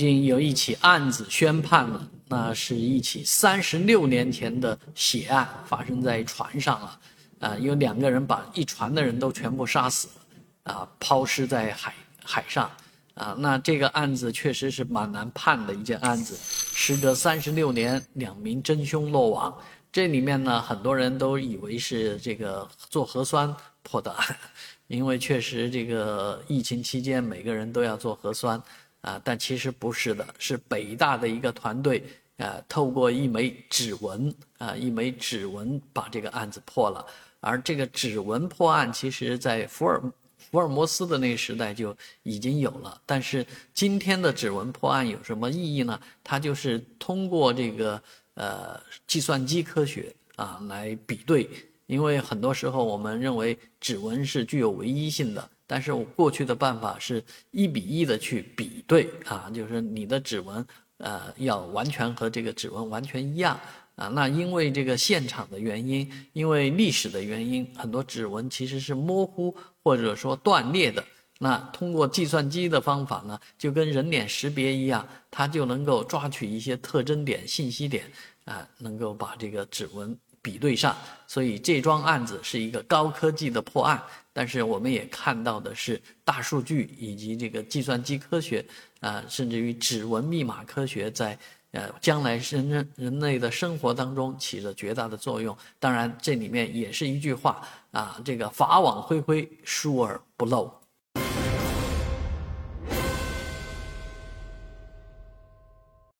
经有一起案子宣判了，那是一起三十六年前的血案，发生在船上了，啊，有两个人把一船的人都全部杀死，啊，抛尸在海海上，啊，那这个案子确实是蛮难判的一件案子，时隔三十六年，两名真凶落网，这里面呢，很多人都以为是这个做核酸破的。案，因为确实这个疫情期间每个人都要做核酸。啊，但其实不是的，是北大的一个团队，啊，透过一枚指纹，啊，一枚指纹把这个案子破了。而这个指纹破案，其实在福尔福尔摩斯的那个时代就已经有了。但是今天的指纹破案有什么意义呢？它就是通过这个呃计算机科学啊来比对，因为很多时候我们认为指纹是具有唯一性的。但是我过去的办法是一比一的去比对啊，就是你的指纹，呃，要完全和这个指纹完全一样啊。那因为这个现场的原因，因为历史的原因，很多指纹其实是模糊或者说断裂的。那通过计算机的方法呢，就跟人脸识别一样，它就能够抓取一些特征点、信息点啊，能够把这个指纹。比对上，所以这桩案子是一个高科技的破案，但是我们也看到的是大数据以及这个计算机科学，啊，甚至于指纹密码科学在呃将来人人人类的生活当中起着绝大的作用。当然，这里面也是一句话啊，这个法网恢恢，疏而不漏。